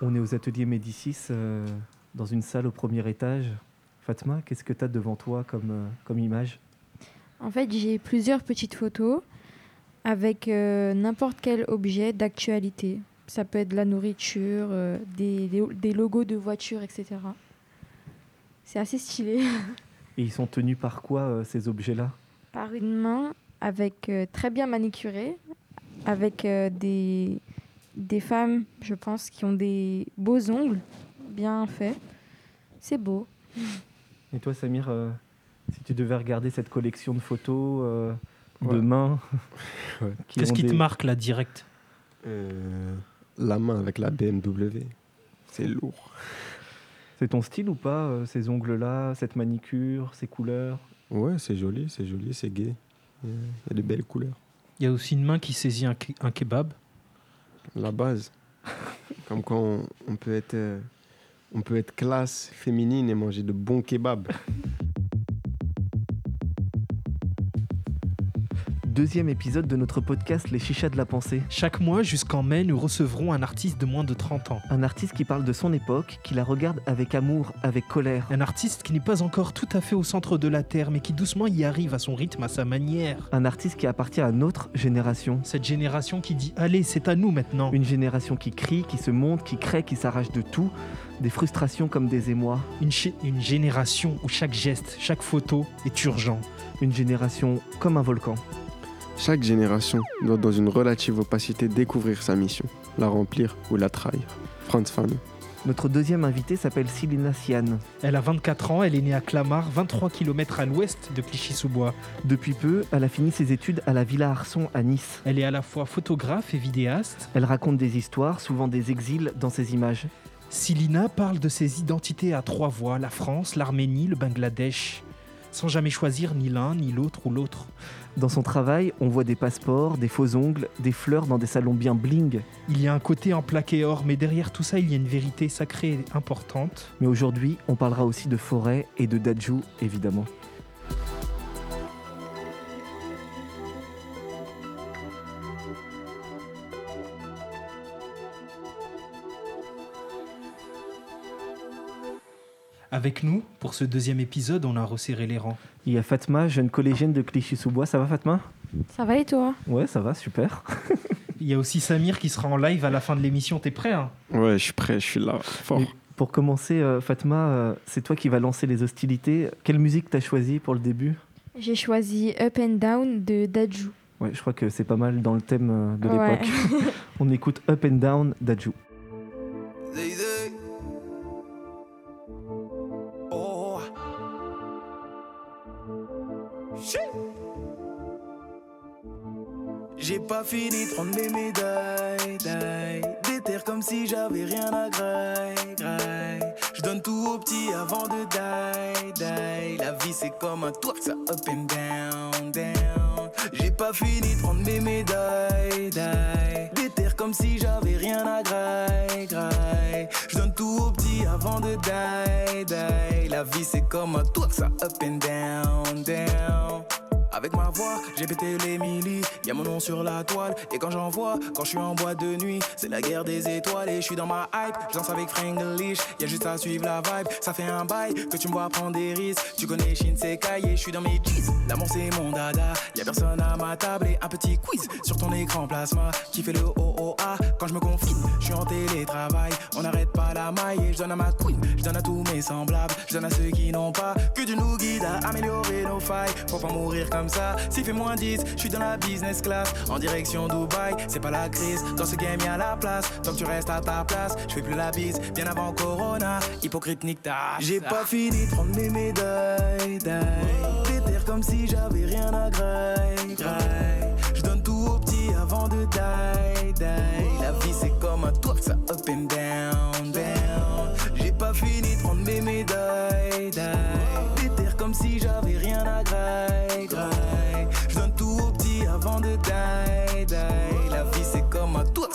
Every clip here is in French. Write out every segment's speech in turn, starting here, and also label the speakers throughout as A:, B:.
A: On est aux ateliers Médicis, euh, dans une salle au premier étage. Fatma, qu'est-ce que tu as devant toi comme, euh, comme image?
B: En fait, j'ai plusieurs petites photos avec euh, n'importe quel objet d'actualité. Ça peut être de la nourriture, des, des- des logos de voitures, etc. C'est assez stylé.
A: Et ils sont tenus par quoi, ces objets-là?
B: Par une main avec très bien manicurée, avec des, des femmes, je pense, qui ont des beaux ongles bien faits. C'est beau.
A: Et toi, Samir, euh, si tu devais regarder cette collection de photos euh, de mains,
C: Ouais.
D: Qu'est-ce qui te marque là direct
C: Euh, la main avec la BMW. C'est lourd.
A: C'est ton style ou pas, euh, ces ongles-là, cette manicure, ces couleurs?
C: Ouais, c'est joli, c'est joli, c'est gai. Il y a des belles couleurs.
D: Il y a aussi une main qui saisit un, ke- un kebab.
C: La base. Comme quand on, on peut être, euh, on peut être classe féminine et manger de bons kebabs.
A: Deuxième épisode de notre podcast Les Chichas de la Pensée.
D: Chaque mois jusqu'en mai, nous recevrons un artiste de moins de 30 ans.
A: Un artiste qui parle de son époque, qui la regarde avec amour, avec colère.
D: Un artiste qui n'est pas encore tout à fait au centre de la Terre, mais qui doucement y arrive à son rythme, à sa manière.
A: Un artiste qui appartient à notre génération.
D: Cette génération qui dit Allez, c'est à nous maintenant.
A: Une génération qui crie, qui se monte, qui crée, qui s'arrache de tout. Des frustrations comme des émois.
D: Une, une génération où chaque geste, chaque photo est urgent.
A: Une génération comme un volcan.
C: Chaque génération doit, dans une relative opacité, découvrir sa mission, la remplir ou la trahir. Franz Fanon.
A: Notre deuxième invitée s'appelle Silina Sian.
D: Elle a 24 ans, elle est née à Clamart, 23 km à l'ouest de Clichy-sous-Bois.
A: Depuis peu, elle a fini ses études à la Villa Arson à Nice.
D: Elle est à la fois photographe et vidéaste.
A: Elle raconte des histoires, souvent des exils, dans ses images.
D: Silina parle de ses identités à trois voix, la France, l'Arménie, le Bangladesh, sans jamais choisir ni l'un, ni l'autre ou l'autre.
A: Dans son travail, on voit des passeports, des faux ongles, des fleurs dans des salons bien bling.
D: Il y a un côté en plaqué or, mais derrière tout ça, il y a une vérité sacrée et importante.
A: Mais aujourd'hui, on parlera aussi de forêt et de Dajou, évidemment.
D: Avec nous, pour ce deuxième épisode, on a resserré les rangs.
A: Il y a Fatma, jeune collégienne de Clichy-sous-Bois. Ça va Fatma?
B: Ça va et toi?
A: Ouais, ça va, super.
D: Il y a aussi Samir qui sera en live à la fin de l'émission. T'es prêt hein?
C: Ouais, je suis prêt, je suis là, fort.
A: Et pour commencer, euh, Fatma, euh, c'est toi qui vas lancer les hostilités. Quelle musique t'as choisi pour le début?
B: J'ai choisi Up and Down de Dajou.
A: Ouais, je crois que c'est pas mal dans le thème euh, de
B: Ouais.
A: l'époque. On écoute Up and Down Dajou.
E: J'ai pas fini de prendre mes médailles, daille. Déterre comme si j'avais rien à graille, graille. Je donne tout au petit avant de die, die. La vie c'est comme un tour, ça up and down, down. J'ai pas fini de prendre mes médailles, daille. Déterre comme si j'avais rien à graille, graille. Je donne tout au petit avant de die, die. La vie c'est comme un tour, ça up and down, down. Avec ma voix, j'ai pété les millis. Y'a mon nom sur la toile. Et quand j'en vois, quand je suis en boîte de nuit, c'est la guerre des étoiles. Et je suis dans ma hype. Je danse avec Franglish. Y'a juste à suivre la vibe. Ça fait un bail que tu me vois prendre des risques. Tu connais Shinsekai et je suis dans mes jeans. L'amour c'est mon dada. Y'a personne à ma table et un petit quiz sur ton écran plasma. Qui fait le OOA quand je me confine. Je suis en télétravail. On n'arrête pas la maille et je donne à ma queen. Je donne à tous mes semblables. Je donne à ceux qui n'ont pas que Dieu nous guide à améliorer nos failles. Faut pas mourir comme ça. S'il fait moins 10, je suis dans la business class. En direction Dubaï, c'est pas la crise. Dans ce game, y'a la place. Tant que tu restes à ta place, je fais plus la bise. Bien avant Corona, hypocrite nique ta J'ai pas fini de prendre mes médailles. Déterre comme si j'avais rien à graille. Je donne tout au petit avant de die. La vie c'est comme un tour, ça up and down, down. J'ai pas fini de prendre mes médailles.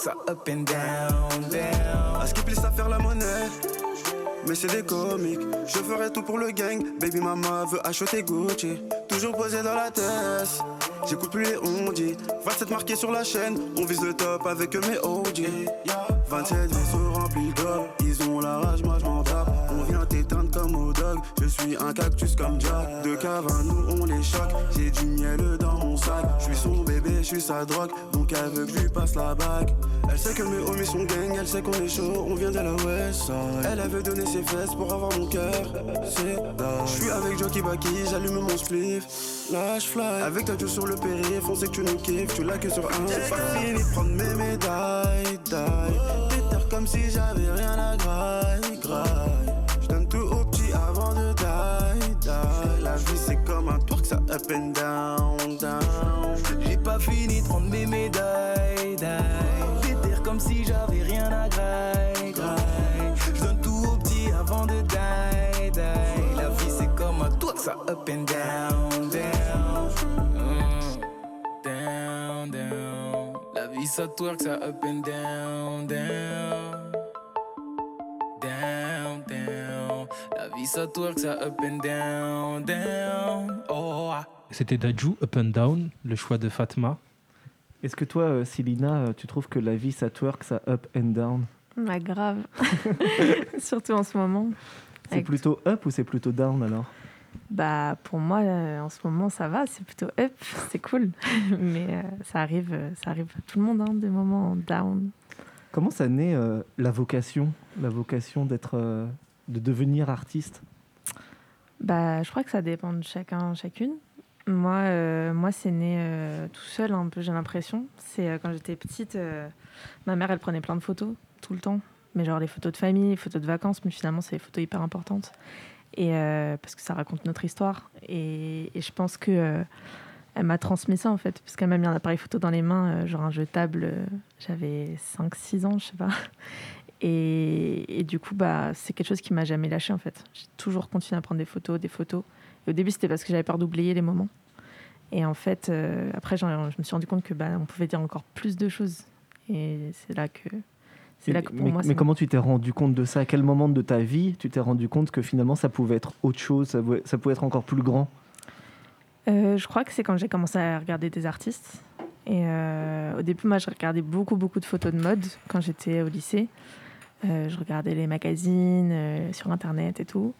E: Ça up and down, down.
F: À plaît à faire la monnaie. Mais c'est des comiques, je ferai tout pour le gang. Baby mama veut acheter Gucci. Toujours posé dans la tête. J'écoute plus les ondis. 27 marqués sur la chaîne, on vise le top avec mes OG. 27 vaisseaux remplis dos. Ils ont la rage, moi je m'en tape. On vient t'éteindre comme au dog. Je suis un cactus comme Jack. De cave à nous, on les choque. J'ai du miel dans mon sac. Je suis son bébé, je suis sa drogue. Donc elle veut que je lui passe la bague. Elle sait que mes homies sont gang, elle sait qu'on est chaud, on vient de la West Side. Elle avait donné ses fesses pour avoir mon cœur. C'est Je suis avec Jockey Baki, j'allume mon spliff. Lâche fly, avec ta sur le périph', on sait que tu nous kiffes, tu l'as que sur un. J'ai pas fini de prendre mes médailles, die. Péter comme si j'avais rien à graille, graille. Je donne tout au petit avant de die, die. La vie c'est comme un twerk, ça up and down, down.
E: J'ai pas fini de prendre mes médailles, die. Comme si j'avais rien à graille, graille. Je donne tout au petit avant de die, die. La vie c'est comme un toit, ça up and down, down. Mm. Down. La vie ça twerk, ça up and down, down. Down, down. La vie ça twerk, ça up and down, down. Oh, ah.
D: C'était Daju, Up and Down, le choix de Fatma.
A: Est-ce que toi, euh, Célina, euh, tu trouves que la vie, ça twerk, ça up and down
G: Bah, grave. Surtout en ce moment.
A: C'est plutôt up ou c'est plutôt down alors
G: Bah, pour moi, euh, en ce moment, ça va. C'est plutôt up. C'est cool. Mais euh, ça, arrive, ça arrive à tout le monde, hein, des moments down.
A: Comment ça naît euh, la vocation La vocation d'être, euh, de devenir artiste?
G: Bah, je crois que ça dépend de chacun, chacune. Moi, euh, moi c'est né euh, tout seul, un peu, j'ai l'impression. C'est euh, quand j'étais petite, ma mère, elle prenait plein de photos tout le temps. Mais genre les photos de famille, les photos de vacances, mais finalement, c'est des photos hyper importantes. Et parce que ça raconte notre histoire. Et, je pense que elle m'a transmis ça, en fait. Parce qu'elle m'a mis un appareil photo dans les mains, genre un jetable. J'avais 5-6 ans, je sais pas. Et, et du coup, bah, c'est quelque chose qui m'a jamais lâché en fait. J'ai toujours continué à prendre des photos, des photos. Au début, c'était parce que j'avais peur d'oublier les moments. Et en fait, euh, après, je me suis rendu compte que bah, on pouvait dire encore plus de choses. Et c'est là que, c'est là que pour
A: mais,
G: moi,
A: mais comment tu t'es rendu compte de ça? À quel moment de ta vie tu t'es rendu compte que finalement ça pouvait être autre chose, ça pouvait, ça pouvait être encore plus grand?
G: Euh, je crois que c'est quand j'ai commencé à regarder des artistes. Et euh, au début, moi, je regardais beaucoup, beaucoup de photos de mode quand j'étais au lycée. Je regardais les magazines sur Internet et tout.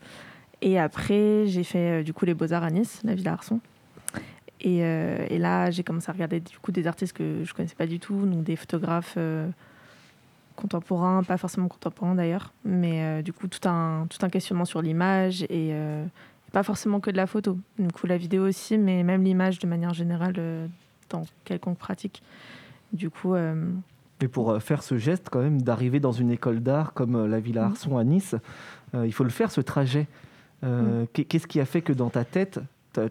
G: Et après, j'ai fait euh, du coup les Beaux-Arts à Nice, la Villa Arson. Et, euh, et là, j'ai commencé à regarder du coup des artistes que je connaissais pas du tout, donc des photographes euh, contemporains, pas forcément contemporains d'ailleurs, mais du coup tout un, tout un questionnement sur l'image et pas forcément que de la photo. Du coup, la vidéo aussi, mais même l'image de manière générale euh, dans quelconque pratique. Du coup, euh,
A: Mais pour faire ce geste quand même d'arriver dans une école d'art comme la Villa
G: Mhm.
A: Arson à Nice, euh, il faut le faire ce trajet. Euh, qu'est- Qu'est-ce qui a fait que dans ta tête,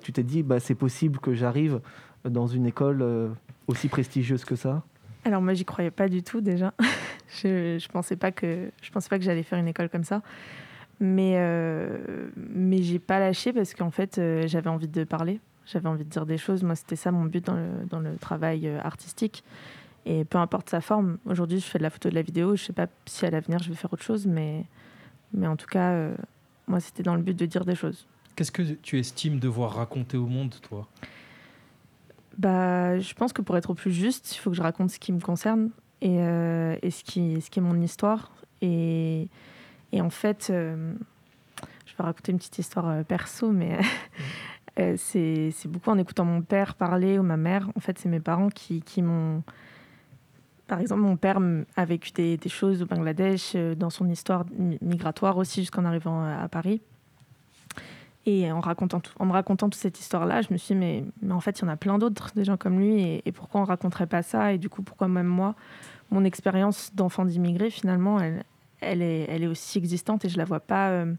A: tu t'es dit bah, c'est possible que j'arrive dans une école euh, aussi prestigieuse que ça?
G: Alors moi, j'y croyais pas du tout déjà. je, je pensais pas que je pensais pas que j'allais faire une école comme ça. Mais euh, mais j'ai pas lâché parce qu'en fait, euh, j'avais envie de parler. J'avais envie de dire des choses. Moi, c'était ça mon but dans le, dans le travail artistique. Et peu importe sa forme. Aujourd'hui, je fais de la photo, de la vidéo. Je sais pas si à l'avenir je vais faire autre chose, mais mais en tout cas, euh, moi, c'était dans le but de dire des choses.
D: Qu'est-ce que tu estimes devoir raconter au monde, toi?
G: Bah, je pense que pour être au plus juste, il faut que je raconte ce qui me concerne et, euh, et ce, qui, ce qui est mon histoire. Et, et en fait, euh, je vais raconter une petite histoire euh, perso, mais c'est c'est beaucoup en écoutant mon père parler ou ma mère. En fait, c'est mes parents qui, qui m'ont. Par exemple, mon père a vécu des, choses au Bangladesh, euh, dans son histoire mi- migratoire aussi, jusqu'en arrivant à Paris. Et en, racontant tout- en me racontant toute cette histoire-là, je me suis dit, mais, en fait, il y en a plein d'autres, des gens comme lui, et, pourquoi on raconterait pas ça? Et du coup, pourquoi même moi, mon expérience d'enfant d'immigré, finalement, elle, est, aussi existante et je la vois pas. euh,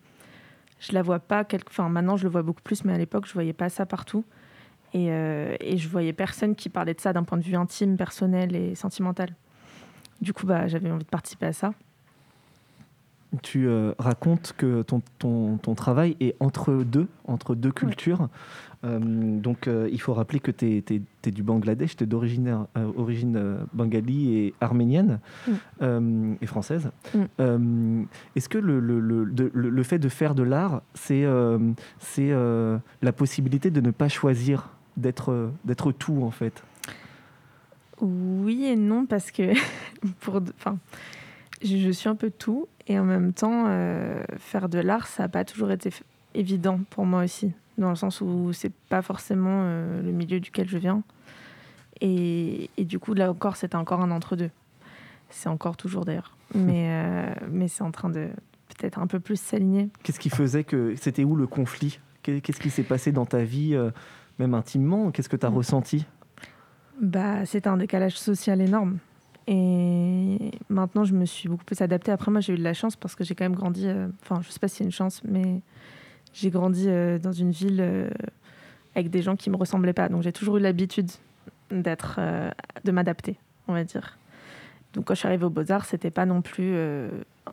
G: je la vois pas. Maintenant, je le vois beaucoup plus, mais à l'époque, je voyais pas ça partout. Et, euh, et je voyais personne qui parlait de ça d'un point de vue intime, personnel et sentimental. Du coup, bah, j'avais envie de participer à ça.
A: Tu euh, racontes que ton, ton, ton travail est entre deux, entre deux cultures. Euh, donc, euh, il faut rappeler que tu es, du Bangladesh, tu es d'origine origine, bengali et arménienne
G: Mm.
A: et française.
G: Mm.
A: Est-ce que le, le, le, de- le- le fait de faire de l'art, c'est la possibilité de ne pas choisir, d'être euh, d'être tout en fait
G: Oui et non, parce que pour, enfin, je, je suis un peu tout et en même temps, euh, faire de l'art, ça n'a pas toujours été évident pour moi aussi, dans le sens où c'est pas forcément euh, le milieu duquel je viens. Et, et du coup, là encore, c'était encore un entre-deux. C'est encore toujours d'ailleurs. Mais, euh, mais c'est en train de peut-être un peu plus s'aligner.
A: Qu'est-ce qui faisait que. C'était où le conflit? Qu'est- Qu'est-ce qui s'est passé dans ta vie, même intimement Qu'est-ce que tu as
G: Mm.
A: ressenti?
G: Bah, c'est un décalage social énorme. Et maintenant, je me suis beaucoup plus adaptée. Après, moi, j'ai eu de la chance parce que j'ai quand même grandi. euh, Enfin, je sais pas si c'est une chance, mais j'ai grandi euh, dans une ville euh, avec des gens qui me ressemblaient pas. Donc, j'ai toujours eu l'habitude d'être, de m'adapter, on va dire. Donc, quand je suis arrivée aux Beaux-Arts, c'était pas non plus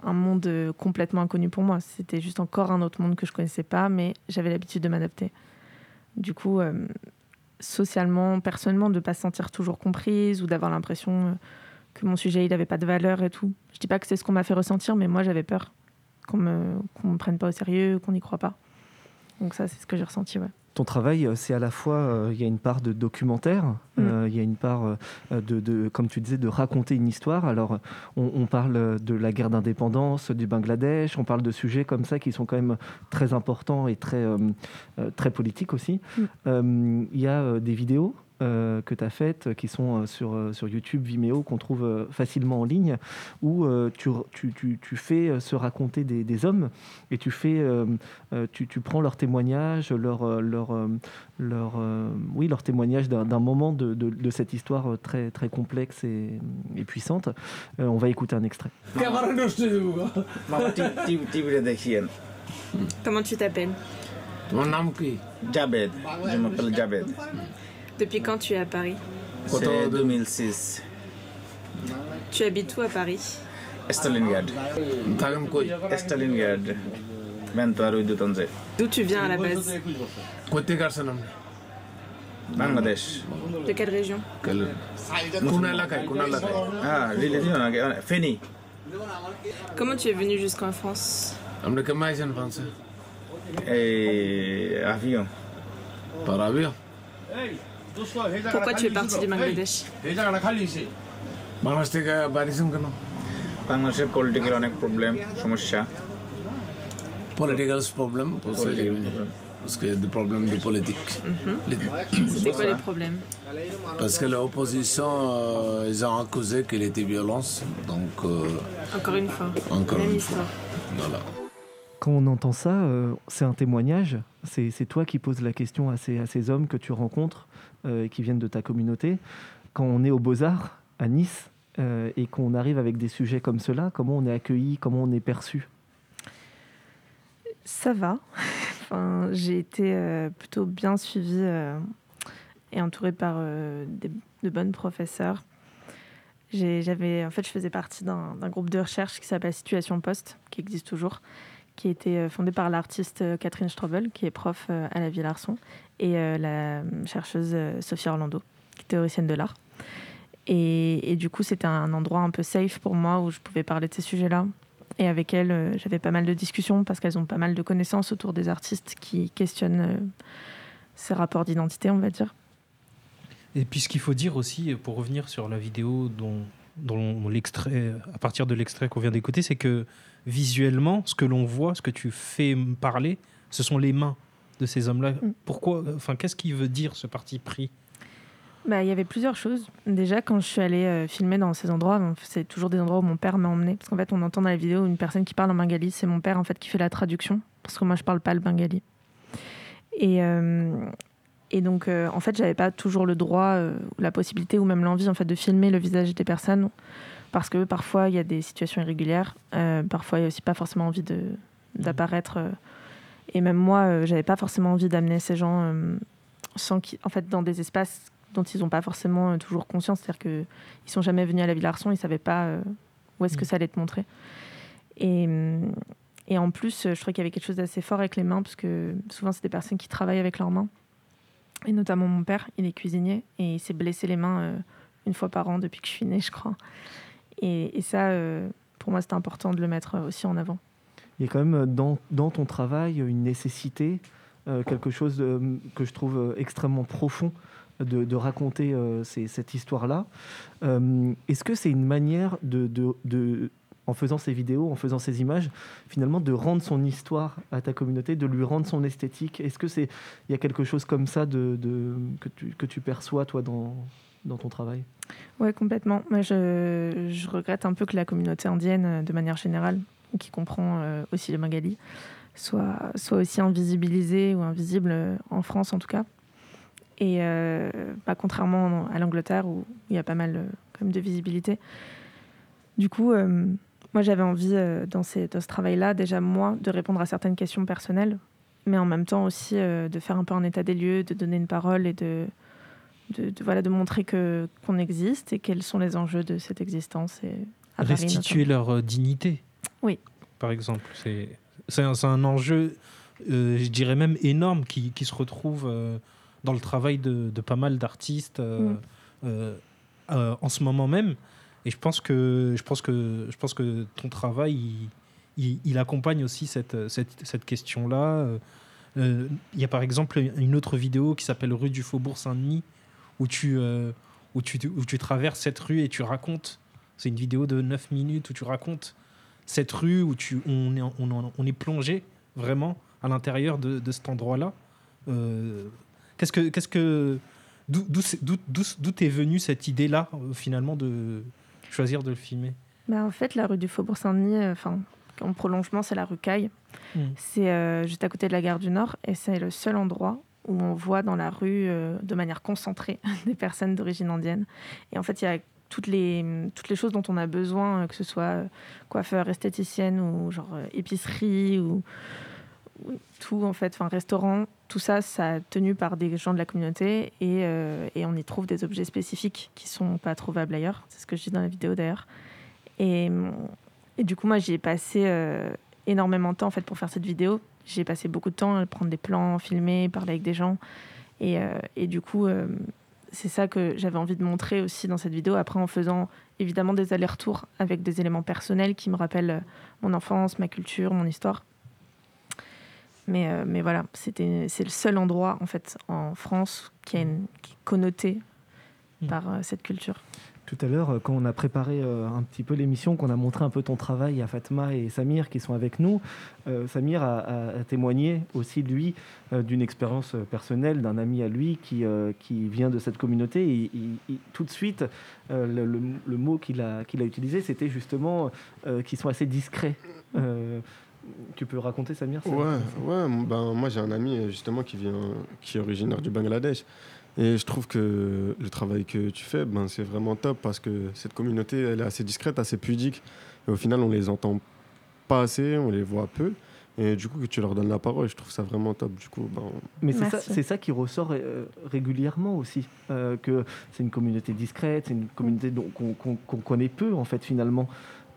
G: un monde complètement inconnu pour moi. C'était juste encore un autre monde que je connaissais pas, mais j'avais l'habitude de m'adapter. Du coup, euh, socialement, personnellement, de ne pas se sentir toujours comprise ou d'avoir l'impression euh, que mon sujet il n'avait pas de valeur et tout. Je dis pas que c'est ce qu'on m'a fait ressentir, mais moi j'avais peur qu'on me, qu'on me prenne pas au sérieux, qu'on n'y croit pas. Donc ça, c'est ce que j'ai ressenti, ouais.
A: Ton travail, euh, c'est à la fois, euh, il y a une part de documentaire,
G: Mm.
A: euh, il y a une part, de, de, comme tu disais, de raconter une histoire. Alors, on, on parle de la guerre d'indépendance du Bangladesh, on parle de sujets comme ça qui sont quand même très importants et très, euh, très politiques aussi.
G: Mm.
A: Euh, Il y a des vidéos euh, que tu as faites, qui sont euh, sur, euh, sur YouTube, Vimeo, qu'on trouve facilement en ligne, où tu, tu, tu, tu, fais se raconter des, des hommes et tu, fais, tu, prends leurs témoignages, leur, leur, leur, oui, leur témoignage d'un moment de, de, cette histoire très, très complexe et, et puissante. on va écouter un extrait.
H: Comment tu t'appelles?
I: Mon nom
J: qui? Je m'appelle Jabed.
H: Depuis quand tu es à Paris
J: C'est 2006.
H: Tu habites où à Paris
J: Stalingrad.
I: Tagamkoy, 23
J: rue de Tanzé.
H: D'où tu viens à la base
I: Côté Garsanam.
J: Bangladesh.
H: De quelle région
I: Kunalakai,
J: Kunalakai. Ah, religion, Feni.
H: Comment tu es venu jusqu'en France
I: Amre Kamaisen français.
J: Et avion.
I: Par avion
H: Pourquoi tu es parti du Bangladesh
I: Bangladesh থেকে বাড়িছেন কেন
J: বাংলাদেশের পলিটিক্যাল অনেক প্রবলেম সমস্যা
I: political problem pour ça,
J: Political
I: j'ai-
J: problem.
I: parce qu'il y a des problèmes de politique Les-
H: C'était quoi les problèmes
I: parce que l'opposition euh, ils ont accusé qu'il était violence donc euh,
H: Encore une fois.
I: Encore
H: Même
I: une fois.
H: histoire.
I: voilà
A: Quand on entend ça, euh, c'est un témoignage. C'est toi qui poses la question à ces, hommes que tu rencontres euh, et qui viennent de ta communauté. Quand on est aux Beaux-Arts, à Nice, euh, et qu'on arrive avec des sujets comme cela, comment on est accueilli, comment on est perçu?
G: Ça va. enfin, j'ai été plutôt bien suivie et entourée par de bonnes professeurs. J'avais, en fait, je faisais partie d'un groupe de recherche qui s'appelle Situation Post, qui existe toujours, qui a été euh, fondé par l'artiste euh, Catherine Strobel, qui est prof euh, à la Ville Arson, et la chercheuse Sophie Orlando, qui est théoricienne de l'art. Et, du coup, c'était un endroit un peu safe pour moi où je pouvais parler de ces sujets-là. Et avec elles, j'avais pas mal de discussions parce qu'elles ont pas mal de connaissances autour des artistes qui questionnent ces rapports d'identité, on va dire.
D: Et puis ce qu'il faut dire aussi, pour revenir sur la vidéo dont l'extrait, à partir de l'extrait qu'on vient d'écouter, c'est que visuellement, ce que l'on voit, ce que tu fais parler, ce sont les mains de ces hommes-là.
G: Mm.
D: Pourquoi Enfin, qu'est-ce qui veut dire ce parti pris?
G: Bah, il y avait plusieurs choses. Déjà, quand je suis allée euh, filmer dans ces endroits, donc, c'est toujours des endroits où mon père m'a emmené. Parce qu'en fait, on entend dans la vidéo une personne qui parle en bengali. C'est mon père en fait qui fait la traduction. Parce que moi, je parle pas le bengali. Et, euh, et donc, euh, en fait, j'avais pas toujours le droit, euh, la possibilité ou même l'envie en fait de filmer le visage des personnes. Parce que parfois, il y a des situations irrégulières. Euh, parfois, il y a aussi pas forcément envie de, d'apparaître. euh. et même moi, euh, j'avais pas forcément envie d'amener ces gens euh, sans en fait, dans des espaces dont ils n'ont pas forcément toujours conscience. C'est-à-dire qu'ils ne sont jamais venus à la Ville-Arson, ils ne savaient pas où est-ce que ça allait te montrer. Et, et en plus, je trouvais qu'il y avait quelque chose d'assez fort avec les mains, parce que souvent, c'est des personnes qui travaillent avec leurs mains. Et notamment mon père, il est cuisinier, et il s'est blessé les mains une fois par an depuis que je suis née, je crois. Et, ça, euh, pour moi, c'était important de le mettre euh, aussi en avant.
A: Il y a quand même euh, dans, ton travail une nécessité, quelque chose de- que je trouve extrêmement profond de, raconter cette histoire-là. Euh, Est-ce que c'est une manière de, en faisant ces vidéos, en faisant ces images, finalement de rendre son histoire à ta communauté, de lui rendre son esthétique? Est-ce que c'est il y a quelque chose comme ça que tu perçois toi dans, dans ton travail?
G: Ouais, complètement. Moi, je, regrette un peu que la communauté indienne, euh, de manière générale, qui comprend euh, aussi le Bengali, soit, soit aussi invisibilisée ou invisible euh, en France en tout cas. Et euh, bah, contrairement à l'Angleterre où il y a pas mal quand même de visibilité. Du coup, moi j'avais envie dans, ce travail-là, déjà moi, de répondre à certaines questions personnelles, mais en même temps aussi de faire un peu un état des lieux, de donner une parole et de, de, de- voilà, de montrer que, qu'on existe et quels sont les enjeux de cette existence. Et à Paris,
D: Restituer leur euh, dignité.
G: Oui.
D: Par exemple. C'est, c'est, un, c'est un enjeu, euh, je dirais même énorme, qui, qui se retrouve euh, dans le travail de, de pas mal d'artistes euh, en ce moment même. Et je pense que, je pense que, je pense que ton travail, il, il- il accompagne aussi cette, cette, cette question-là. Il y a par exemple une autre vidéo qui s'appelle Rue du Faubourg Saint-Denis, où tu, euh, où, tu, où tu traverses cette rue et tu racontes. C'est une vidéo de 9 minutes où tu racontes cette rue où tu, on, est, on, on est plongé vraiment à l'intérieur de, de cet endroit-là. Euh, qu'est-ce que, qu'est-ce que, d'où, t'es venue cette idée-là euh, finalement de choisir de le filmer?
G: Bah, en fait, la rue du Faubourg Saint-Denis, euh, enfin, en prolongement, c'est la rue Caille.
D: Mm.
G: C'est euh, juste à côté de la gare du Nord et c'est le seul endroit où on voit dans la rue, euh, de manière concentrée, des personnes d'origine indienne. Et en fait, il y a toutes les, choses dont on a besoin, euh, que ce soit euh, coiffeur, esthéticienne ou genre épicerie ou, ou tout en fait, enfin restaurant, tout ça, ça tenu par des gens de la communauté et, on y trouve des objets spécifiques qui sont pas trouvables ailleurs. C'est ce que je dis dans la vidéo d'ailleurs. Et, du coup, moi, j'y ai passé énormément de temps en fait pour faire cette vidéo. J'ai passé beaucoup de temps à prendre des plans, filmer, parler avec des gens. Et, euh, et du coup, euh, c'est ça que j'avais envie de montrer aussi dans cette vidéo. Après, en faisant évidemment des allers-retours avec des éléments personnels qui me rappellent euh, mon enfance, ma culture, mon histoire. Mais, euh, mais voilà, c'était, c'est le seul endroit en fait en France qui, a une, qui est connoté
D: Mm.
G: par cette culture.
A: Tout à l'heure, euh, quand on a préparé euh, un petit peu l'émission, qu'on a montré un peu ton travail à Fatma et Samir qui sont avec nous, euh, Samir a, témoigné aussi, lui, d'une expérience personnelle d'un ami à lui qui, qui vient de cette communauté. Et, il- tout de suite, le, mot qu'il a, qu'il a utilisé, c'était justement qu'ils sont assez discrets. Tu peux raconter, Samir
C: Ouais, ouais. Ben, moi, j'ai un ami justement qui vient, qui est originaire du Bangladesh. Et je trouve que le travail que tu fais, ben, c'est vraiment top parce que cette communauté, elle est assez discrète, assez pudique. Et au final, on les entend pas assez, on les voit peu. Et du coup, que tu leur donnes la parole, je trouve ça vraiment top. Du coup, ben,
A: Mais c'est ça, c'est ça qui ressort euh, régulièrement aussi, euh, que c'est une communauté discrète, c'est une communauté dont- qu'on connaît peu en fait finalement.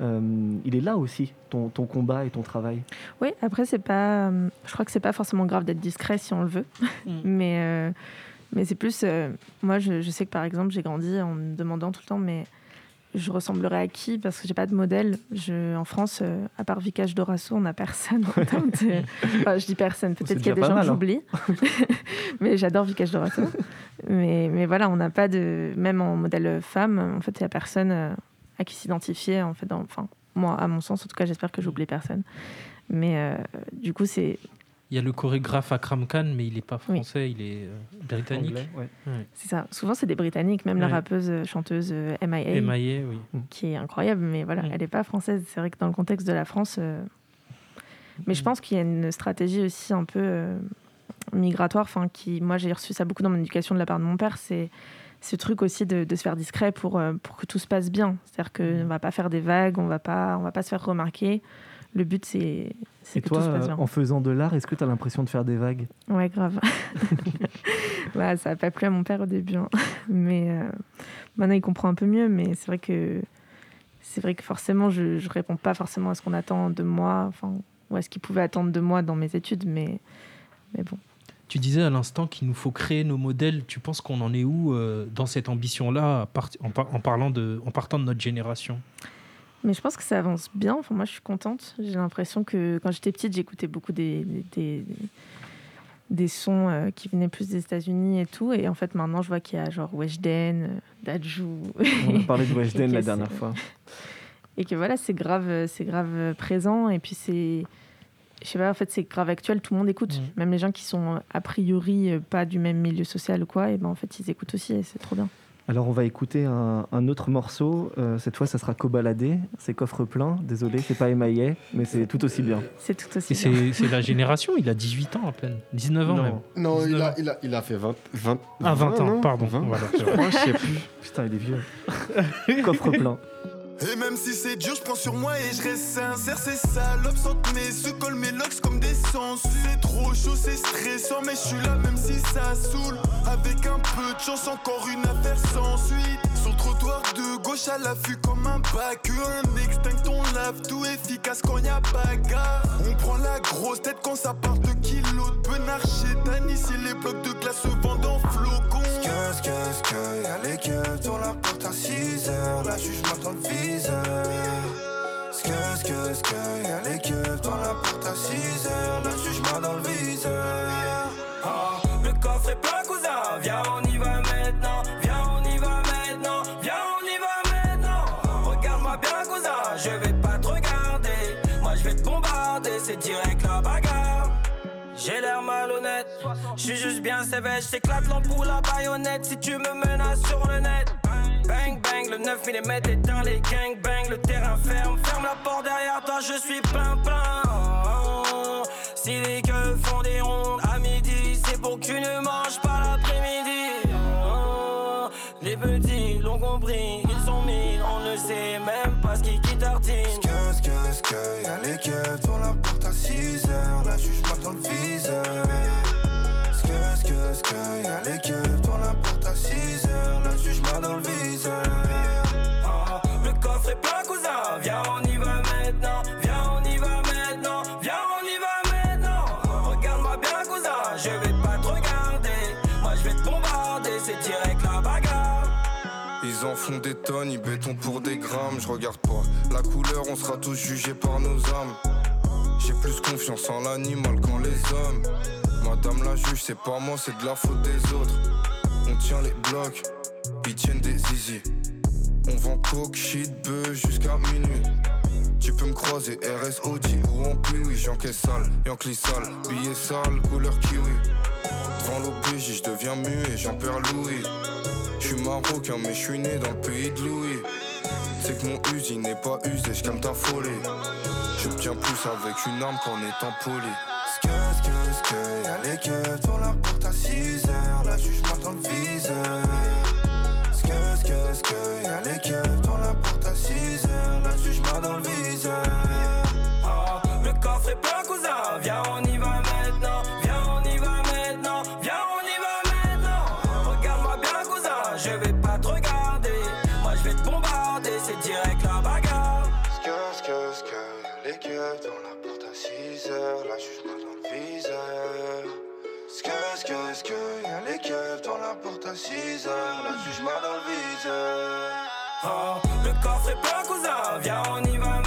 A: Euh, il est là aussi, ton, ton combat et ton travail.
G: Oui, après, c'est pas. euh, Je crois que c'est pas forcément grave d'être discret si on le veut.
D: Mm.
G: mais euh, mais c'est plus. euh, moi, je, je sais que par exemple, j'ai grandi en me demandant tout le temps, mais je ressemblerais à qui? Parce que j'ai pas de modèle. Je, en France, euh, à part Vicage Dorasso, on n'a personne. en termes de- Enfin, je dis personne. Peut-être qu'il y a des gens que
A: mal, hein.
G: j'oublie. mais j'adore Vicage Dorasso. mais, mais voilà, on n'a pas de. Même en modèle femme, en fait, il y a personne euh, à qui s'identifier. En fait, dans, enfin, moi, à mon sens, en tout cas, j'espère que j'oublie personne. Mais euh, du coup, c'est
D: Il y a le chorégraphe Akram Khan, mais il n'est pas
G: Oui.
D: français, il est euh, britannique.
A: Anglais, ouais.
D: Ouais.
G: c'est ça. Souvent, c'est des Britanniques, même la rappeuse, euh, chanteuse euh, MIA,
D: oui.
G: qui est incroyable, mais voilà,
D: Mm.
G: elle n'est pas française. C'est vrai que dans le contexte de la France. euh, Mais je
D: Mm.
G: pense qu'il y a une stratégie aussi un peu euh, migratoire. Enfin, qui, moi, j'ai reçu ça beaucoup dans mon éducation de la part de mon père. C'est ce truc aussi de, de se faire discret pour, euh, pour que tout se passe bien. C'est-à-dire qu'on
D: Mm.
G: ne va pas faire des vagues, on va pas, on va pas se faire remarquer. Le but, c'est
A: Et
G: que
A: toi,
G: tout se passe bien.
A: en faisant de l'art, est-ce que tu as l'impression de faire des vagues?
G: Ouais, grave. Bah, ça n'a pas plu à mon père au début. hein. Mais euh, maintenant, il comprend un peu mieux. Mais c'est vrai que c'est vrai que forcément, je ne réponds pas forcément à ce qu'on attend de moi, enfin, ou à ce qu'il pouvait attendre de moi dans mes études. Mais, mais bon.
D: Tu disais à l'instant qu'il nous faut créer nos modèles. Tu penses qu'on en est où euh, dans cette ambition-là, en, par- en parlant de, en partant de notre génération?
G: Mais je pense que ça avance bien. Enfin, moi, je suis contente. J'ai l'impression que quand j'étais petite, j'écoutais beaucoup des, des, des, sons euh, qui venaient plus des États-Unis et tout. Et en fait, maintenant, je vois qu'il y a genre Weshden, euh, Dadju.
A: On a parlé de Weshden la dernière fois.
G: et que voilà, c'est grave, c'est grave présent. Et puis c'est, je sais pas, en fait, c'est grave actuel. Tout le monde écoute, même les gens qui sont euh, a priori pas du même milieu social ou quoi. Et ben en fait, ils écoutent aussi et c'est trop bien.
A: Alors, on va écouter un, un autre morceau. Euh, cette fois, ça sera Cobaladé. C'est coffre plein. Désolé, c'est pas émaillé, mais c'est tout aussi bien.
G: C'est tout aussi
D: Et
G: bien.
D: c'est la génération, il a 18 ans à peine. 19 ans
A: Non.
D: même.
C: Non, il
D: 19
C: a, il, a, il a fait 20, 20,
D: Ah, 20 ans,
C: non
D: pardon.
C: 20.
D: Voilà,
C: je crois, je sais plus.
A: Putain, il est vieux. coffre plein.
K: Et même si c'est dur, je prends sur moi et je reste sincère. C'est salope, sentent mes se collent mes locks comme des sangsues. C'est trop chaud, c'est stressant, mais je suis là même si ça saoule. Avec un peu de chance, encore une affaire sans suite. Sur le trottoir de gauche à l'affût comme un bac. Un extinct, on lave tout efficace quand y a bagarre. On prend la grosse tête quand ça part de kilos de benard chez. Si les blocs de glace se vendent en flocons.
F: Qu'est-ce que y'a les keufs dans la porte à 6 heures, la juge dans le viseur. Qu'est-ce qu'est-ce que y'a les keufs dans la porte à 6 heures, la juge dans le viseur.
K: Ah, le coffre est plein, cousin. Viens, on y va maintenant. Viens, on y va maintenant. Viens, on y va maintenant. Regarde-moi bien, cousin. Je vais pas te regarder. Moi, je vais te bombarder. C'est direct la bagarre. J'ai l'air malhonnête. Je suis juste bien sévère. J'éclate l'ampoule à baïonnette. Si tu me menaces sur le net. Bang bang, le 9 mm éteint les gang bang, le terrain ferme, ferme la porte derrière toi, je suis plein plein. Si les queues font des rondes à midi, c'est pour que tu ne manges pas l'après-midi. Les petits l'ont compris, ils sont mis, on ne sait même pas ce qui tartine.
F: Qu'est-ce que y'a les keufs dans la porte à 6 heures, la juge dans le viseur. Qu'est-ce qu'est-ce que y'a les keufs dans la porte à 6 heures, la juge dans le viseur.
K: Ah, le coffre est plein, cousin. Viens, on y va maintenant. Viens, on y va maintenant. Viens, on y va maintenant. Regarde-moi bien, cousin. Je vais pas te regarder. Moi, je vais te bombarder. C'est direct la bagarre.
F: Ils en font des tonnes, ils béton pour des grammes. Je regarde pas la couleur, on sera tous jugés par nos âmes. J'ai plus confiance en l'animal qu'en les hommes. Madame la juge, c'est pas moi, c'est de la faute des autres. On tient les blocs, ils tiennent des zizi. On vend coke, shit, bœuf jusqu'à minuit. Tu peux me croiser RS Audi ou en oui j'encaisse sale, Yankee sale, billet sale, couleur kiwi. Devant l'OBJ, je deviens muet, j'en perds Louis. Je suis marocain, mais je suis né dans le pays de Louis. C'est que mon usine n'est pas usé, je calme ta folie. J'obtiens plus avec une arme qu'en étant poli. Qu'est-ce qu'est-ce que y'a les keufs dans la porte à 6 heures, la juge dans le viseur. Qu'est-ce qu'est-ce que y'a les keufs la porte à 6 heures, la juge dans le viseur. Qu'est-ce qu'est-ce que y'a les keufs dans la porte à 6 heures, la juge dans le viseur.
K: Ah, le coffre est plein, cousin. Viens, on y va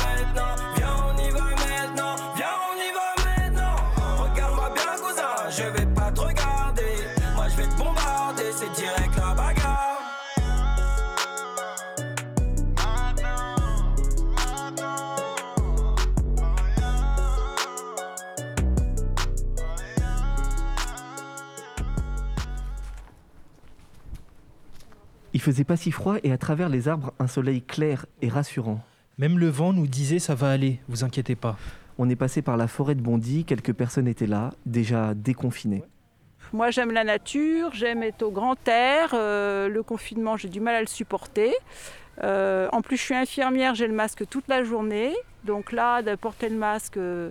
A: faisait pas si froid et à travers les arbres, un soleil clair et rassurant.
D: Même le vent nous disait ça va aller, vous inquiétez pas.
A: On est passé par la forêt de Bondy, quelques personnes étaient là, déjà déconfinées.
L: Moi, j'aime la nature, j'aime être au grand air. euh, le confinement, j'ai du mal à le supporter. Euh, en plus, je suis infirmière, j'ai le masque toute la journée. Donc là, de porter le masque, euh,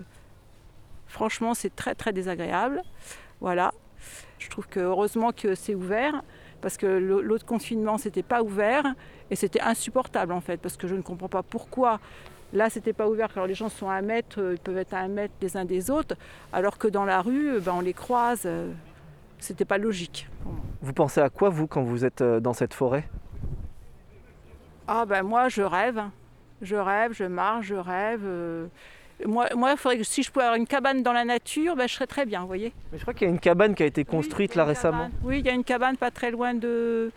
L: franchement, c'est très très désagréable. Voilà. Je trouve que heureusement que c'est ouvert, parce que l'autre confinement, c'était pas ouvert et c'était insupportable en fait, parce que je ne comprends pas pourquoi. Là, c'était pas ouvert, alors les gens sont à un mètre, euh, ils peuvent être à un mètre les uns des autres, alors que dans la rue, euh, ben, on les croise. euh, c'était pas logique.
A: Vous pensez à quoi, vous, quand vous êtes dans cette forêt?
L: Ah ben moi je rêve, je rêve, je marche, je rêve. Moi, moi, il faudrait que si je pouvais avoir une cabane dans la nature, ben, je serais très bien, vous voyez.
A: Mais je crois qu'il y a une cabane qui a été construite là récemment.
L: Oui, il y a une cabane pas très loin de,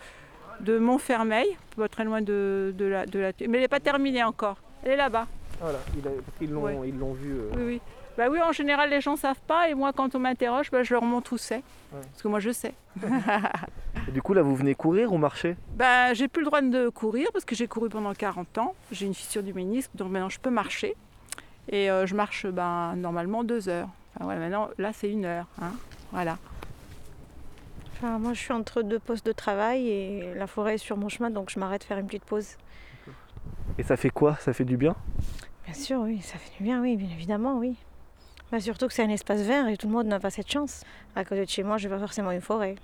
L: de Montfermeil, pas très loin de, de la, de la... Mais elle n'est pas terminée encore. Elle est là-bas.
A: Voilà, il a- parce qu'ils l'ont
L: Ouais.
A: ils l'ont vu. euh,
L: Oui, oui. Bah oui, en général, les gens savent pas. Et moi, quand on m'interroge, bah, je leur montre où c'est.
A: Ouais.
L: Parce que moi, je sais.
A: Et du coup, là, vous venez courir ou marcher?
L: Bah, j'ai plus le droit de courir parce que j'ai couru pendant 40 ans. J'ai une fissure du ménisque, donc maintenant, je peux marcher. Et euh, je marche bah, normalement deux heures. Enfin, voilà, maintenant, là, c'est une heure. hein. Voilà.
M: Enfin, moi, je suis entre deux postes de travail et la forêt est sur mon chemin, donc je m'arrête faire une petite pause.
A: Et ça fait quoi? Ça fait du bien?
M: Bien sûr, oui, ça fait du bien, oui, bien évidemment, oui. Bah, surtout que c'est un espace vert et tout le monde n'a pas cette chance. À côté de chez moi, je n'ai pas forcément une forêt.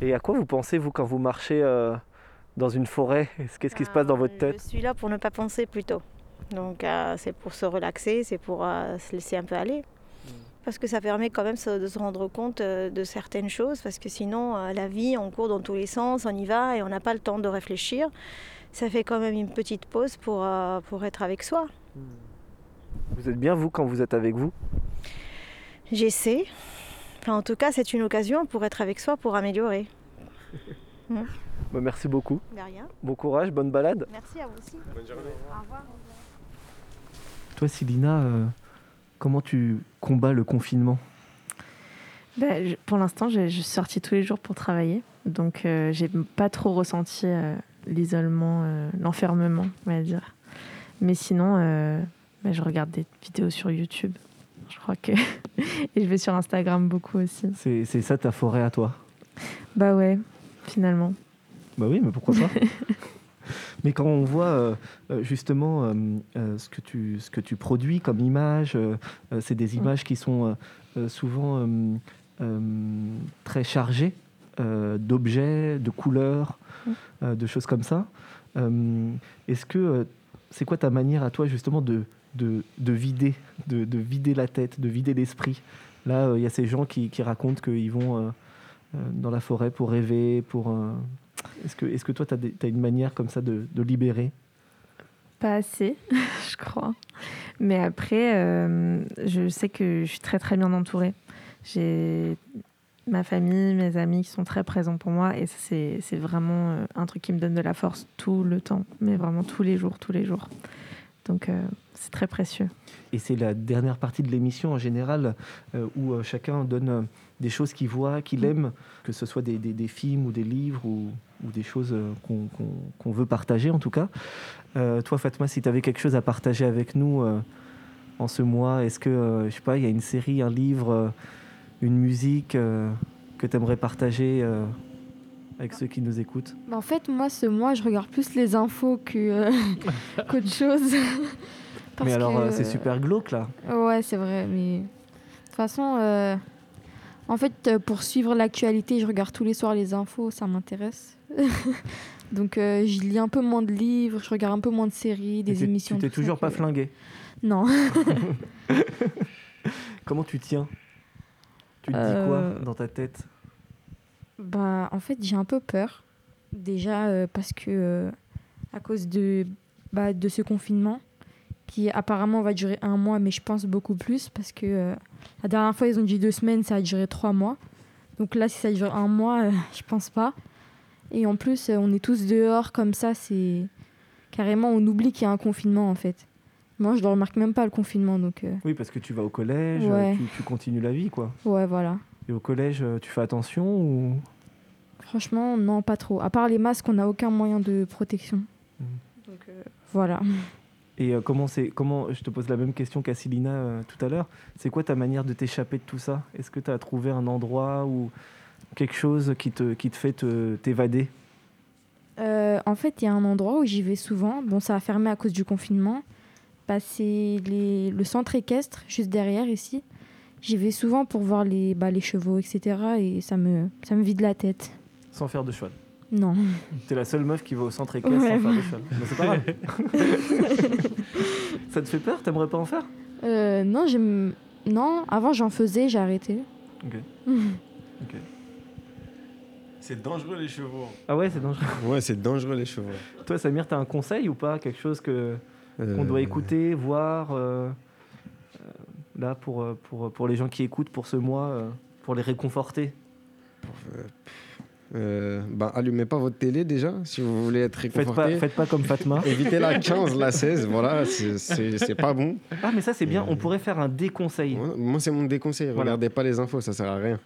A: Et à quoi vous pensez, vous, quand vous marchez euh, dans une forêt? Qu'est-ce qui se passe dans votre tête?
M: Je suis là pour ne pas penser plutôt. Donc euh, c'est pour se relaxer, c'est pour euh, se laisser un peu aller. Parce que ça permet quand même de se rendre compte euh, de certaines choses, parce que sinon la vie, on court dans tous les sens, on y va et on n'a pas le temps de réfléchir. Ça fait quand même une petite pause pour, pour être avec soi.
A: Vous êtes bien, vous, quand vous êtes avec vous?
M: J'essaie. Enfin, en tout cas, c'est une occasion pour être avec soi, pour améliorer. Mm.
A: Bah, Merci beaucoup.
M: De rien.
A: Bon courage, bonne balade.
M: Merci à vous aussi. Au revoir.
A: Toi, Célina, euh, comment tu combats le confinement?
G: Ben, je- pour l'instant, je, je suis sortie tous les jours pour travailler. Donc, euh, j'ai pas trop ressenti euh, l'isolement, euh, l'enfermement, on va dire. Mais sinon, euh, ben, je regarde des vidéos sur YouTube. Je crois que. Et je vais sur Instagram beaucoup aussi.
A: C'est c'est ça ta forêt à toi?
G: Bah ouais, finalement.
A: Bah oui, mais pourquoi pas? Mais quand on voit euh, euh, justement euh, ce, que tu, ce que tu produis comme images, euh, c'est des images qui sont souvent très chargées d'objets, de couleurs, euh, de choses comme ça. Est-ce que c'est quoi ta manière à toi justement de, de, de vider, de, de vider la tête, de vider l'esprit? Là, euh, il y a ces gens qui, qui racontent qu'ils vont euh, dans la forêt pour rêver, pour... euh, est-ce que, est que toi, tu as, une manière comme ça de, de libérer?
G: Pas assez, je crois. Mais après, euh, je sais que je suis très très bien entourée. J'ai ma famille, mes amis qui sont très présents pour moi et c'est vraiment euh, un truc qui me donne de la force tout le temps, mais vraiment tous les jours, tous les jours. Donc euh, c'est très précieux.
A: Et c'est la dernière partie de l'émission en général euh, où chacun donne des choses qu'il voit, qu'il aime, que ce soit des, des- des films ou des livres ou, ou des choses euh, qu'on qu'on- qu'on veut partager en tout cas. Euh, toi, Fatma, si tu avais quelque chose à partager avec nous euh, en ce mois, est-ce que, euh, je sais pas, il y a une série, un livre, une musique que tu aimerais partager avec ceux qui nous écoutent?
B: Bah, en fait, moi, ce mois, je regarde plus les infos qu'autre chose. Parce
A: Mais alors,
B: que,
A: c'est super glauque là.
B: Ouais, c'est vrai, mais de toute façon, en fait, euh, pour suivre l'actualité, je regarde tous les soirs les infos, ça m'intéresse. Donc, euh, je lis un peu moins de livres, je regarde un peu moins de séries, des émissions.
A: Tu t'es toujours pas
B: que-
A: flingué
B: Non.
A: Comment tu tiens? Tu te dis
B: Euh,
A: quoi dans ta tête?
B: Bah, en fait, j'ai un peu peur. Déjà euh, parce que, euh, à cause de, bah, de ce confinement, qui apparemment va durer un mois, mais je pense beaucoup plus, parce que euh, la dernière fois, ils ont dit deux semaines, ça a duré trois mois. Donc là, si ça dure un mois, euh, je pense pas. Et en plus, euh, on est tous dehors comme ça, c'est carrément, on oublie qu'il y a un confinement en fait. Moi, je ne remarque même pas le confinement, donc euh,
A: Oui, parce que tu vas au collège,
B: Ouais.
A: tu, tu continues la vie, quoi.
B: ouais, voilà.
A: Et au collège, tu fais attention ou?
B: Franchement, non, pas trop. À part les masques, on n'a aucun moyen de protection. Donc euh, voilà.
A: Et euh, comment c'est comment je te pose la même question qu'à Célina euh, tout à l'heure. C'est quoi ta manière de t'échapper de tout ça? Est-ce que tu as trouvé un endroit ou quelque chose qui te qui te fait te- t'évader?
B: Euh, en fait, il y a un endroit où j'y vais souvent. Bon, ça a fermé à cause du confinement. Bah, c'est les- le centre équestre, juste derrière ici. J'y vais souvent pour voir les, bah, les chevaux, etc. Et ça me, ça me vide la tête.
A: sans faire de cheval
B: Non.
A: T'es la seule meuf qui va au centre équestre
B: Ouais,
A: sans faire de
B: ouais.
A: cheval. Mais c'est pas grave. ça te fait peur? T'aimerais pas en faire?
B: Euh, non, j'aime... Non, avant j'en faisais, j'ai arrêté.
C: Ok. Ok. C'est dangereux les chevaux.
A: Ah ouais, c'est dangereux.
C: Ouais, c'est dangereux les chevaux.
A: Toi, Samir, t'as un conseil ou pas? Quelque chose que qu'on doit
C: Euh.
A: écouter, voir euh, euh, là pour, euh, pour, pour les gens qui écoutent pour ce mois, euh, pour les réconforter?
C: Euh, bah, allumez pas votre télé déjà si vous voulez être
A: Faites
C: réconforté.
A: pas, faites pas comme Fatma.
C: Évitez la 15, la 16, voilà, c'est- pas bon.
A: Ah, mais ça, c'est bien. On pourrait faire un déconseil.
C: Moi, c'est mon déconseil.
A: Voilà.
C: Regardez pas les infos, ça sert à rien.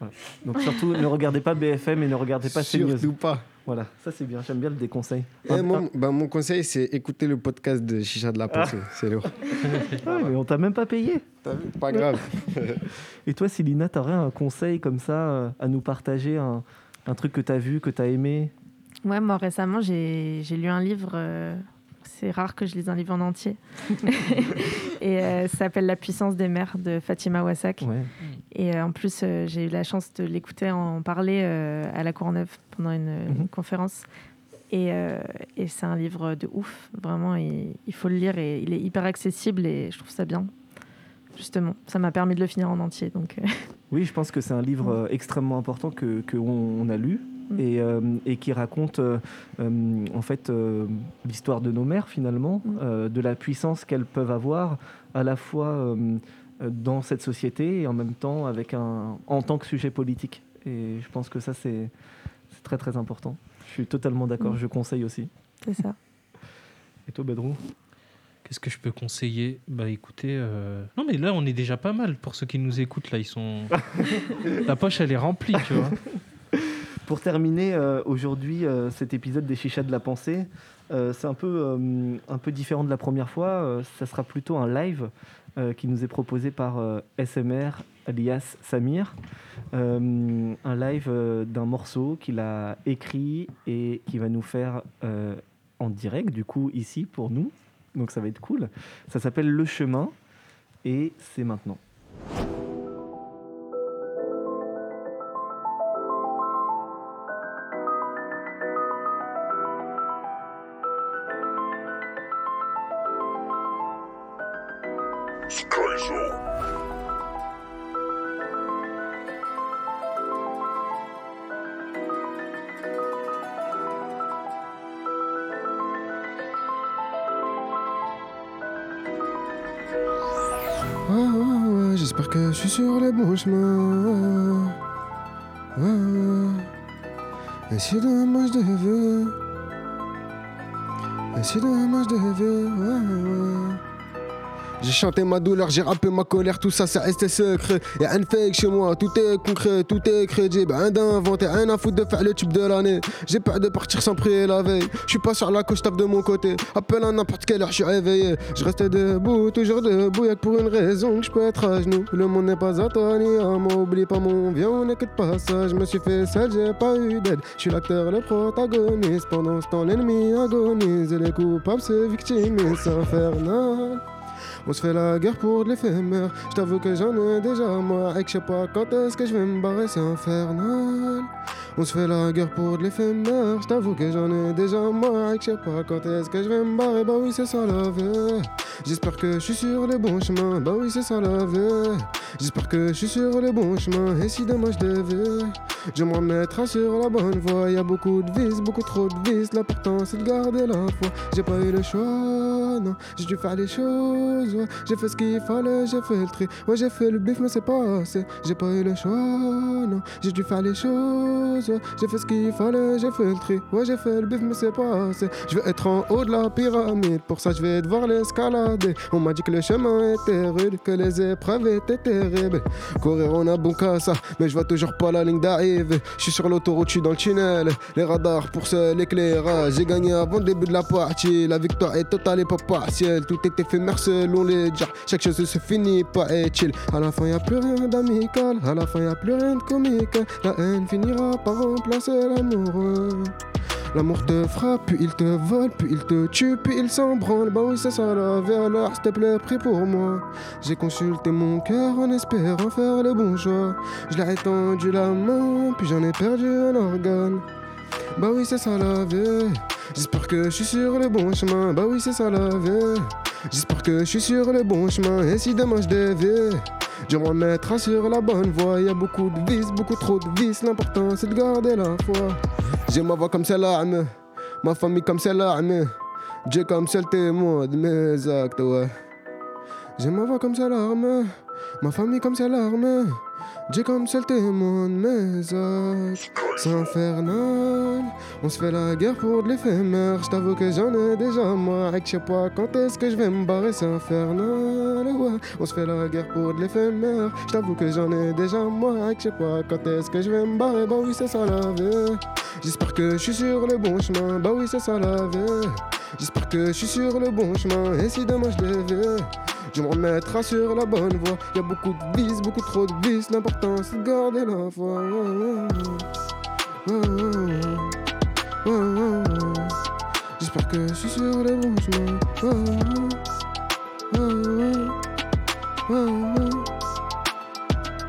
A: Donc, surtout, ne regardez pas BFM et ne regardez pas CNews.
C: Surtout pas.
A: Voilà, ça, c'est bien. J'aime bien le déconseil.
C: Eh, moi, bah, mon conseil, c'est écouter le podcast de Chicha de la pensée. C'est lourd.
A: Ah, mais on t'a même pas payé.
C: Vu Pas grave.
A: Et toi, Célina, t'aurais un conseil comme ça euh, à nous partager un, un truc que t'as vu, que t'as aimé
G: Ouais, moi récemment, j'ai lu un livre. euh, c'est rare que je lise un livre en entier. et euh, ça s'appelle La puissance des mers de Fatima Wassak.
A: Ouais.
G: Et euh, en plus, j'ai eu la chance de l'écouter en parler à la Courneuve pendant une, une conférence. Et, et c'est un livre de ouf. Vraiment, il, il faut le lire et il est hyper accessible et je trouve ça bien. Justement, ça m'a permis de le finir en entier. Donc, euh,
A: Oui, je pense que c'est un livre euh, extrêmement important que, que on, a lu
G: Mm.
A: et, euh, et qui raconte euh, euh, en fait l'histoire de nos mères finalement,
G: Mm.
A: de la puissance qu'elles peuvent avoir à la fois dans cette société et en même temps avec un en tant que sujet politique. Et je pense que ça c'est très très important. Je suis totalement d'accord.
G: Mm.
A: Je conseille aussi.
G: c'est ça.
A: Et toi, Badrou?
D: Qu'est-ce que je peux conseiller? Bah écoutez, euh, non mais là on est déjà pas mal pour ceux qui nous écoutent là, ils sont la poche elle est remplie, tu vois.
A: Pour terminer euh, aujourd'hui euh, cet épisode des Chichas de la pensée, c'est un peu, un peu différent de la première fois. Ça sera plutôt un live qui nous est proposé par SMR alias Samir. Un live d'un morceau qu'il a écrit et qui va nous faire en direct, du coup, ici pour nous. Donc ça va être cool. Ça s'appelle Le Chemin et c'est maintenant.
C: Sur le bon chemin. Ouais, ouais. Et si demain je devais. Et si demain J'ai chanté ma douleur, j'ai rappé ma colère, tout ça, ça reste secret. Y'a un fake chez moi, tout est concret, tout est crédible. Rien d'inventer, rien à foutre de faire le tube de l'année. J'ai peur de partir sans prier la veille. Je suis pas sur la couche, tape de mon côté. Appelle à n'importe quelle heure, je suis réveillé. Je reste debout, toujours debout, y'a que pour une raison que je peux être à genoux. Le monde n'est pas à toi ni à moi, oublie pas mon vieux, on n'est que de passage. Me suis fait seul, j'ai pas eu d'aide. Je suis l'acteur, le protagoniste. Pendant ce temps, l'ennemi agonise. Et les coupables se victimisent, infernal. On se fait la guerre pour de l'éphémère. Je t'avoue que j'en ai déjà moi et que je sais pas quand est-ce que je vais me barrer, c'est infernal. On se fait la guerre pour de l'éphémère. Je t'avoue que j'en ai déjà que je sais pas quand est-ce que je vais me barrer. Bah oui, c'est ça la vie. J'espère que je suis sur le bon chemin. Bah oui, c'est ça la vie. J'espère que je suis sur le bon chemin. Et si demain je devais, je me remettrai sur la bonne voie. Y a beaucoup de vis, beaucoup trop de vis. L'important c'est de garder la foi. J'ai pas eu le choix, non. J'ai dû faire les choses. J'ai fait ce qu'il fallait, j'ai fait le tri. Ouais, j'ai fait le bif, mais c'est pas assez. J'ai pas eu le choix, non. J'ai dû faire les choses. J'ai fait ce qu'il fallait, j'ai fait le tri. Ouais, j'ai fait le bif, mais c'est pas assez. Je vais être en haut de la pyramide. Pour ça, je vais devoir l'escalader. On m'a dit que le chemin était rude, que les épreuves étaient terribles. Courir, qu'à ça. Mais je vois toujours pas la ligne d'arrivée. Je suis sur l'autoroute, je suis dans le tunnel. Les radars pour seul éclairage. J'ai gagné avant le début de la partie. La victoire est totale et pas partielle. Tout est éphémère selon les dires. Chaque chose se finit pas est-il. À la fin, y a plus rien d'amical. À la fin, y a plus rien de comique. La haine finira par remplacer l'amour. L'amour te frappe, puis il te vole, puis il te tue, puis il s'en branle. Bah oui, c'est ça la alors s'il te plaît, prie pour moi. J'ai consulté mon cœur en espérant faire le bon choix. Je l'ai tendu la main, puis j'en ai perdu un organe. Bah oui, c'est ça la vie. J'espère que je suis sur le bon chemin. Bah oui, c'est ça la vie. J'espère que je suis sur le bon chemin. Et si demain je devais, je me remettrai sur la bonne voie. Y a beaucoup de vices, beaucoup trop de vices. L'important c'est de garder la foi. J'ai ma voix comme l'arme, ma famille comme l'arme. Dieu comme seul témoin de mes actes, ouais. J'ai ma voix comme l'arme, ma famille comme c'est Dieu comme seul témoin de mes actes. C'est infernal. On se fait la guerre pour de l'éphémère. Je t'avoue que j'en ai déjà moi. Je sais pas quand est-ce que je vais me barrer. C'est infernal. Ouais. On se fait la guerre pour de l'éphémère. Je t'avoue que j'en ai déjà moi. Je sais pas quand est-ce que je vais me barrer. Bah oui, c'est ça la vie. J'espère que je suis sur le bon chemin. Bah oui, c'est ça la vie. J'espère que je suis sur le bon chemin. Et si demain je dévie. Je me remettrai sur la bonne voie. Y a beaucoup de vices, beaucoup trop de vices. L'important c'est de garder la foi. J'espère que je suis sur le bon chemin.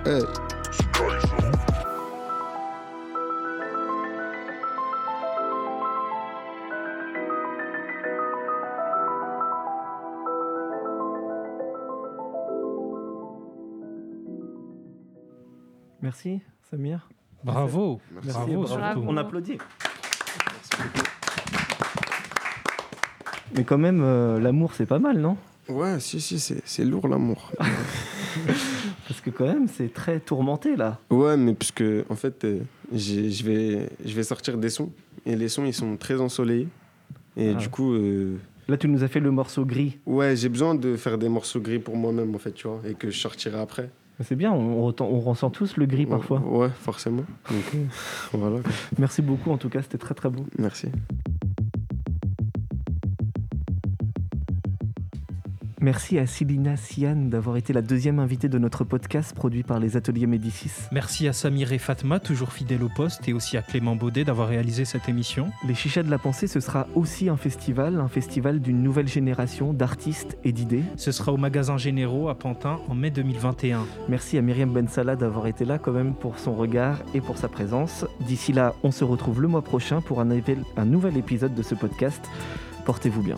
C: Hey.
A: Merci, Samir.
D: Bravo.
A: Merci,
D: Bravo.
A: On applaudit. Mais quand même, euh, l'amour, c'est pas mal, non?
N: Ouais, si, si, c'est c'est lourd l'amour.
A: Parce que quand même, c'est très tourmenté, là.
N: ouais, mais puisque, en fait, euh, j'ai- je vais, je vais sortir des sons. Et les sons, ils sont très ensoleillés. Et
A: Ah.
N: du coup. euh,
A: Là, tu nous as fait le morceau gris.
N: Ouais, j'ai besoin de faire des morceaux gris pour moi-même, en fait, tu vois. Et que je sortirai après.
A: C'est bien, on, ressent tous le gris parfois.
N: Ouais, forcément. Donc, euh, voilà.
A: Merci beaucoup, en tout cas, c'était très très beau.
N: Merci.
A: Merci à Silina Sian d'avoir été la deuxième invitée de notre podcast produit par les ateliers Médicis.
D: Merci à Samir et Fatma, toujours fidèles au poste, et aussi à Clément Baudet d'avoir réalisé cette émission.
A: Les Chichas de la Pensée, ce sera aussi un festival, un festival d'une nouvelle génération d'artistes et d'idées.
D: Ce sera au magasin Généraux à Pantin en mai 2021.
A: Merci à Myriam Bensala d'avoir été là quand même pour son regard et pour sa présence. D'ici là, on se retrouve le mois prochain pour un, nouvel épisode de ce podcast. Portez-vous bien.